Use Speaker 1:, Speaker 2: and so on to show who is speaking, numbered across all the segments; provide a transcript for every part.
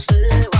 Speaker 1: 是我。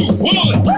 Speaker 2: One.